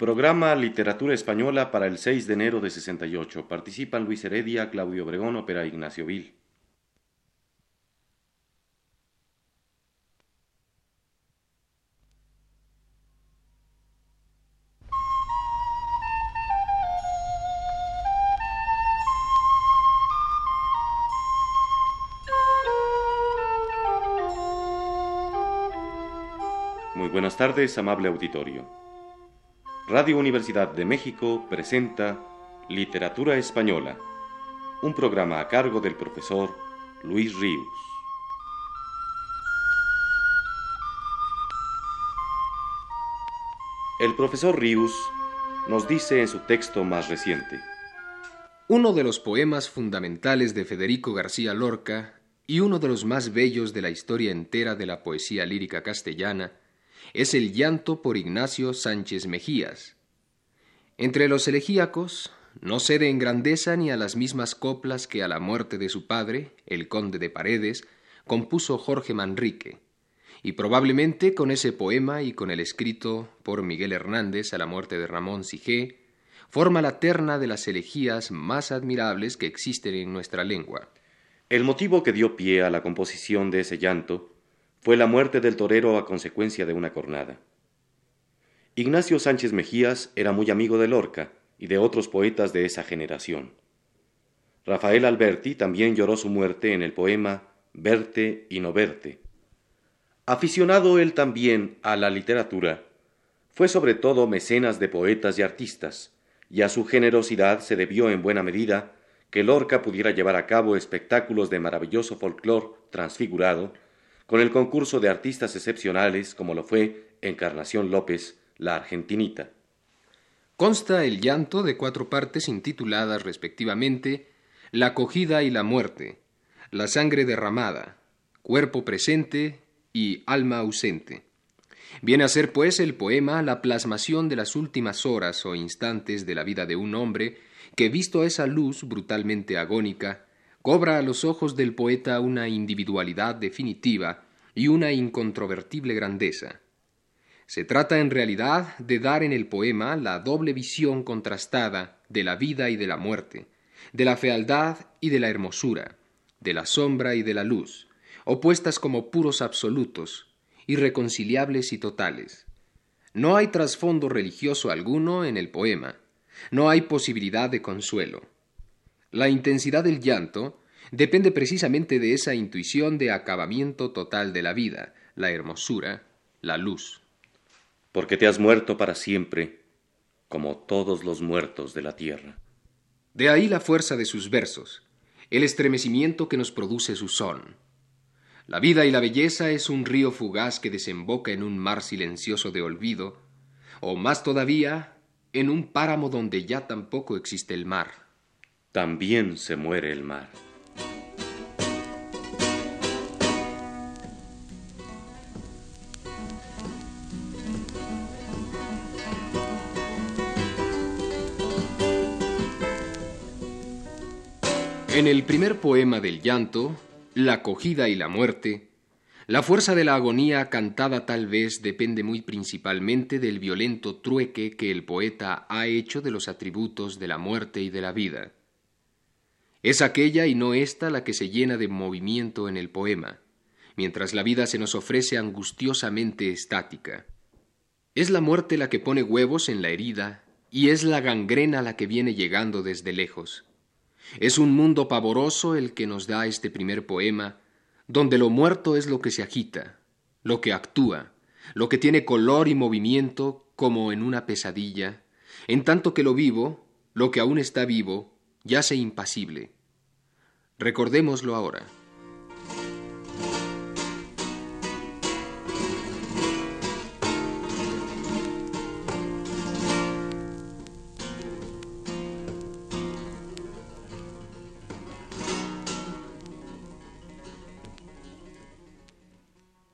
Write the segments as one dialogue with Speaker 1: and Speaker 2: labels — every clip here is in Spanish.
Speaker 1: Programa Literatura Española para el 6 de enero de 68. Participan Luis Heredia, Claudio Obregón, ópera Ignacio Vil. Muy buenas tardes, amable auditorio. Radio Universidad de México presenta Literatura Española, un programa a cargo del profesor Luis Ríos. El profesor Ríos nos dice en su texto más reciente.
Speaker 2: Uno de los poemas fundamentales de Federico García Lorca y uno de los más bellos de la historia entera de la poesía lírica castellana es el llanto por Ignacio Sánchez Mejías. Entre los elegíacos, no cede en grandeza ni a las mismas coplas que a la muerte de su padre, el conde de Paredes, compuso Jorge Manrique, y probablemente con ese poema y con el escrito por Miguel Hernández a la muerte de Ramón Sigé, forma la terna de las elegías más admirables que existen en nuestra lengua.
Speaker 1: El motivo que dio pie a la composición de ese llanto fue la muerte del torero a consecuencia de una cornada. Ignacio Sánchez Mejías era muy amigo de Lorca y de otros poetas de esa generación. Rafael Alberti también lloró su muerte en el poema Verte y no verte. Aficionado él también a la literatura, fue sobre todo mecenas de poetas y artistas, y a su generosidad se debió en buena medida que Lorca pudiera llevar a cabo espectáculos de maravilloso folclor transfigurado, con el concurso de artistas excepcionales como lo fue Encarnación López, la argentinita.
Speaker 2: Consta el llanto de cuatro partes intituladas respectivamente La acogida y la muerte, La sangre derramada, Cuerpo presente y Alma ausente. Viene a ser, pues, el poema la plasmación de las últimas horas o instantes de la vida de un hombre que, visto esa luz brutalmente agónica, cobra a los ojos del poeta una individualidad definitiva y una incontrovertible grandeza. Se trata en realidad de dar en el poema la doble visión contrastada de la vida y de la muerte, de la fealdad y de la hermosura, de la sombra y de la luz, opuestas como puros absolutos, irreconciliables y totales. No hay trasfondo religioso alguno en el poema, no hay posibilidad de consuelo. La intensidad del llanto depende precisamente de esa intuición de acabamiento total de la vida, la hermosura, la luz.
Speaker 1: Porque te has muerto para siempre, como todos los muertos de la tierra.
Speaker 2: De ahí la fuerza de sus versos, el estremecimiento que nos produce su son. La vida y la belleza es un río fugaz que desemboca en un mar silencioso de olvido, o más todavía, en un páramo donde ya tampoco existe el mar
Speaker 1: también se muere el mar.
Speaker 2: En el primer poema del llanto, La acogida y la muerte, la fuerza de la agonía cantada tal vez depende muy principalmente del violento trueque que el poeta ha hecho de los atributos de la muerte y de la vida. Es aquella y no esta la que se llena de movimiento en el poema, mientras la vida se nos ofrece angustiosamente estática. Es la muerte la que pone huevos en la herida y es la gangrena la que viene llegando desde lejos. Es un mundo pavoroso el que nos da este primer poema, donde lo muerto es lo que se agita, lo que actúa, lo que tiene color y movimiento como en una pesadilla, en tanto que lo vivo, lo que aún está vivo, yace impasible. Recordémoslo ahora.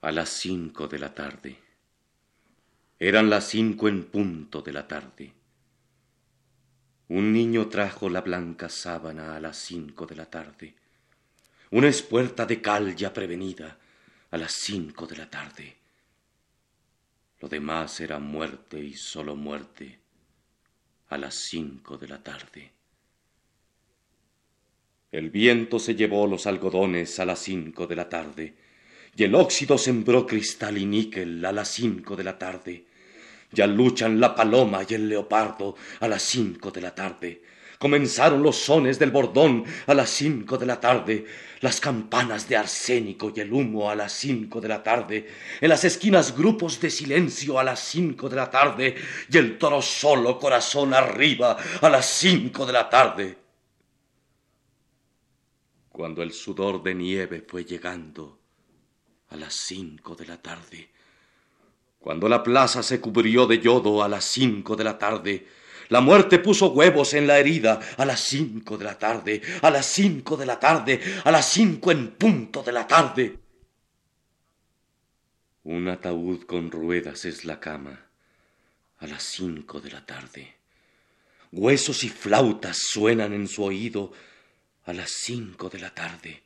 Speaker 1: A las cinco de la tarde. Eran las cinco en punto de la tarde. Un niño trajo la blanca sábana a las cinco de la tarde. Una espuerta de cal ya prevenida a las cinco de la tarde. Lo demás era muerte y solo muerte a las cinco de la tarde. El viento se llevó los algodones a las cinco de la tarde, y el óxido sembró cristal y níquel a las cinco de la tarde. Ya luchan la paloma y el leopardo a las cinco de la tarde. Comenzaron los sones del bordón a las cinco de la tarde, las campanas de arsénico y el humo a las cinco de la tarde, en las esquinas grupos de silencio a las cinco de la tarde. Y el toro solo corazón arriba a las cinco de la tarde. Cuando el sudor de nieve fue llegando a las cinco de la tarde, cuando la plaza se cubrió de yodo a las cinco de la tarde, la muerte puso huevos en la herida a las cinco de la tarde, a las cinco de la tarde, a las cinco en punto de la tarde. Un ataúd con ruedas es la cama a las cinco de la tarde. Huesos y flautas suenan en su oído a las cinco de la tarde.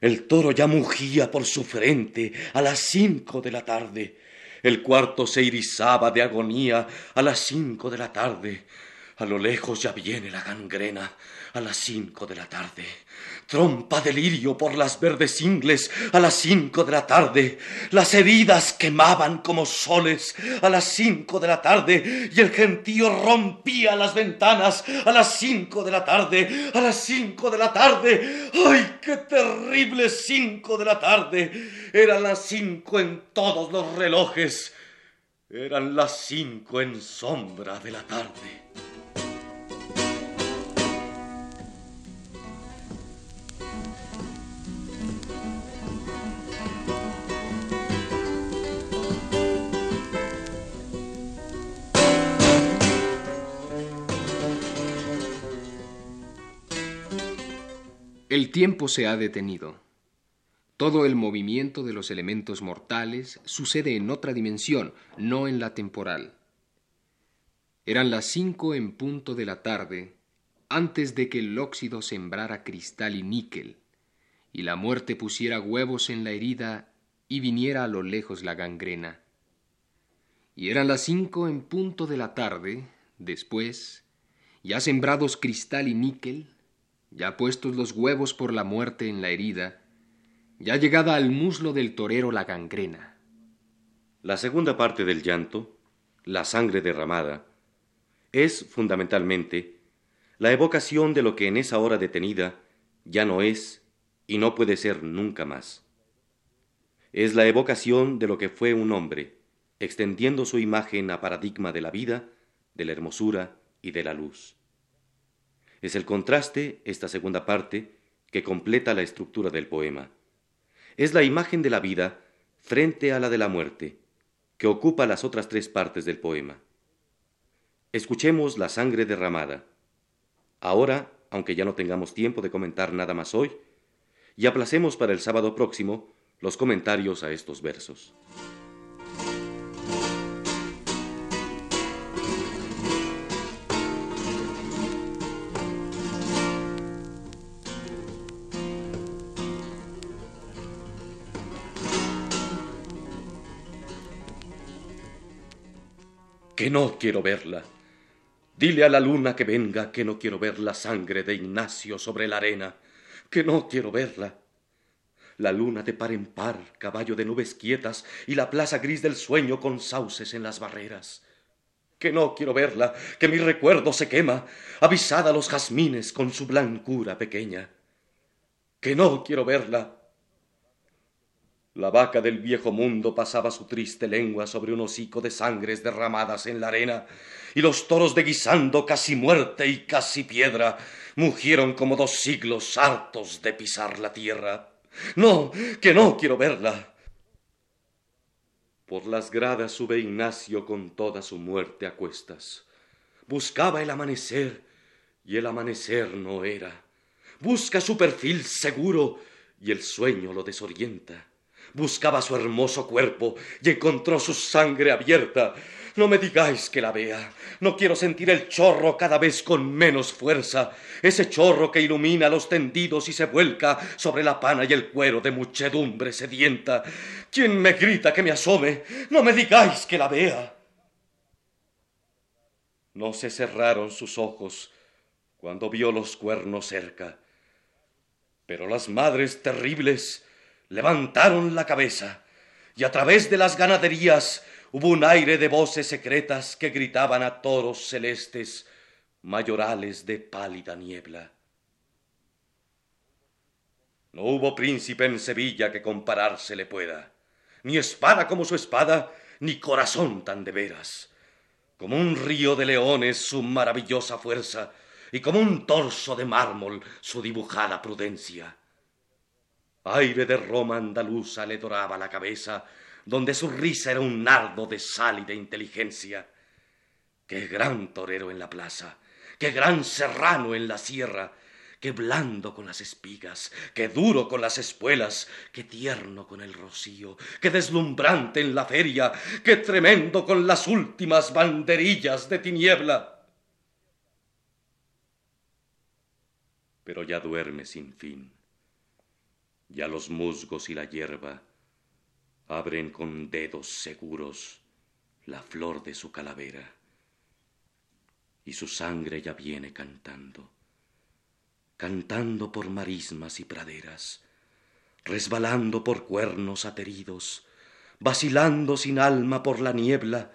Speaker 1: El toro ya mugía por su frente a las cinco de la tarde. El cuarto se irisaba de agonía a las cinco de la tarde. A lo lejos ya viene la gangrena a las cinco de la tarde. Trompa de lirio por las verdes ingles a las cinco de la tarde. Las heridas quemaban como soles a las cinco de la tarde y el gentío rompía las ventanas a las cinco de la tarde. A las cinco de la tarde. ¡Ay, qué terrible cinco de la tarde! Eran las cinco en todos los relojes. Eran las cinco en sombra de la tarde.
Speaker 2: El tiempo se ha detenido. Todo el movimiento de los elementos mortales sucede en otra dimensión, no en la temporal. Eran las cinco en punto de la tarde, antes de que el óxido sembrara cristal y níquel, y la muerte pusiera huevos en la herida y viniera a lo lejos la gangrena. Y eran las cinco en punto de la tarde, después, ya sembrados cristal y níquel, ya puestos los huevos por la muerte en la herida, ya llegada al muslo del torero la gangrena.
Speaker 1: La segunda parte del llanto, la sangre derramada, es fundamentalmente la evocación de lo que en esa hora detenida ya no es y no puede ser nunca más. Es la evocación de lo que fue un hombre, extendiendo su imagen a paradigma de la vida, de la hermosura y de la luz. Es el contraste, esta segunda parte, que completa la estructura del poema. Es la imagen de la vida frente a la de la muerte, que ocupa las otras tres partes del poema. Escuchemos la sangre derramada. Ahora, aunque ya no tengamos tiempo de comentar nada más hoy, y aplacemos para el sábado próximo los comentarios a estos versos. Que no quiero verla. Dile a la luna que venga que no quiero ver la sangre de Ignacio sobre la arena, que no quiero verla. La luna de par en par, caballo de nubes quietas, y la plaza gris del sueño con sauces en las barreras. Que no quiero verla, que mi recuerdo se quema, avisada a los jazmines con su blancura pequeña. Que no quiero verla, la vaca del viejo mundo pasaba su triste lengua sobre un hocico de sangres derramadas en la arena, y los toros de guisando casi muerte y casi piedra mugieron como dos siglos hartos de pisar la tierra. No, que no quiero verla. Por las gradas sube Ignacio con toda su muerte a cuestas. Buscaba el amanecer, y el amanecer no era. Busca su perfil seguro, y el sueño lo desorienta. Buscaba su hermoso cuerpo y encontró su sangre abierta. No me digáis que la vea. No quiero sentir el chorro cada vez con menos fuerza. Ese chorro que ilumina los tendidos y se vuelca sobre la pana y el cuero de muchedumbre sedienta. ¿Quién me grita que me asome? No me digáis que la vea. No se cerraron sus ojos cuando vio los cuernos cerca, pero las madres terribles levantaron la cabeza y a través de las ganaderías hubo un aire de voces secretas que gritaban a toros celestes, mayorales de pálida niebla. No hubo príncipe en Sevilla que compararse le pueda, ni espada como su espada, ni corazón tan de veras. Como un río de leones su maravillosa fuerza, y como un torso de mármol su dibujada prudencia. Aire de Roma andaluza le doraba la cabeza, donde su risa era un nardo de sal y de inteligencia. Qué gran torero en la plaza, qué gran serrano en la sierra, qué blando con las espigas, qué duro con las espuelas, qué tierno con el rocío, qué deslumbrante en la feria, qué tremendo con las últimas banderillas de tiniebla. Pero ya duerme sin fin, ya los musgos y la hierba abren con dedos seguros la flor de su calavera, y su sangre ya viene cantando cantando por marismas y praderas, resbalando por cuernos ateridos, vacilando sin alma por la niebla,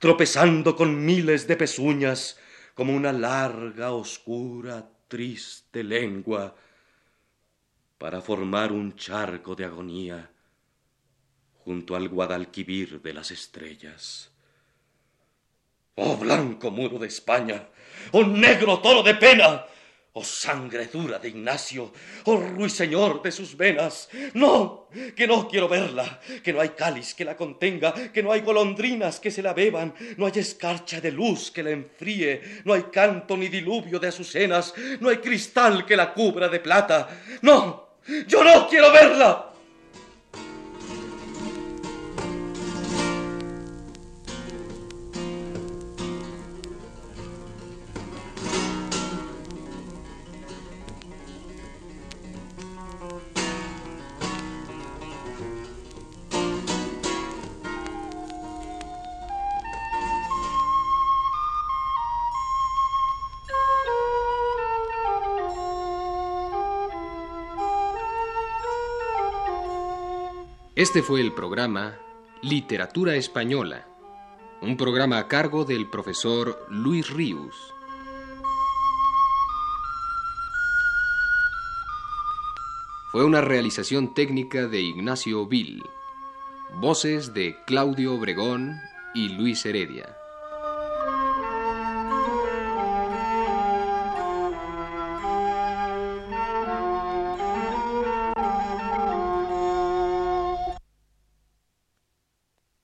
Speaker 1: tropezando con miles de pezuñas, como una larga, oscura, triste lengua, para formar un charco de agonía junto al Guadalquivir de las estrellas. Oh blanco muro de España, oh negro toro de pena, Oh sangre dura de Ignacio, oh ruiseñor de sus venas, no, que no quiero verla, que no hay cáliz que la contenga, que no hay golondrinas que se la beban, no hay escarcha de luz que la enfríe, no hay canto ni diluvio de azucenas, no hay cristal que la cubra de plata. No, yo no quiero verla.
Speaker 2: Este fue el programa Literatura Española, un programa a cargo del profesor Luis Ríos. Fue una realización técnica de Ignacio Vil, voces de Claudio Obregón y Luis Heredia.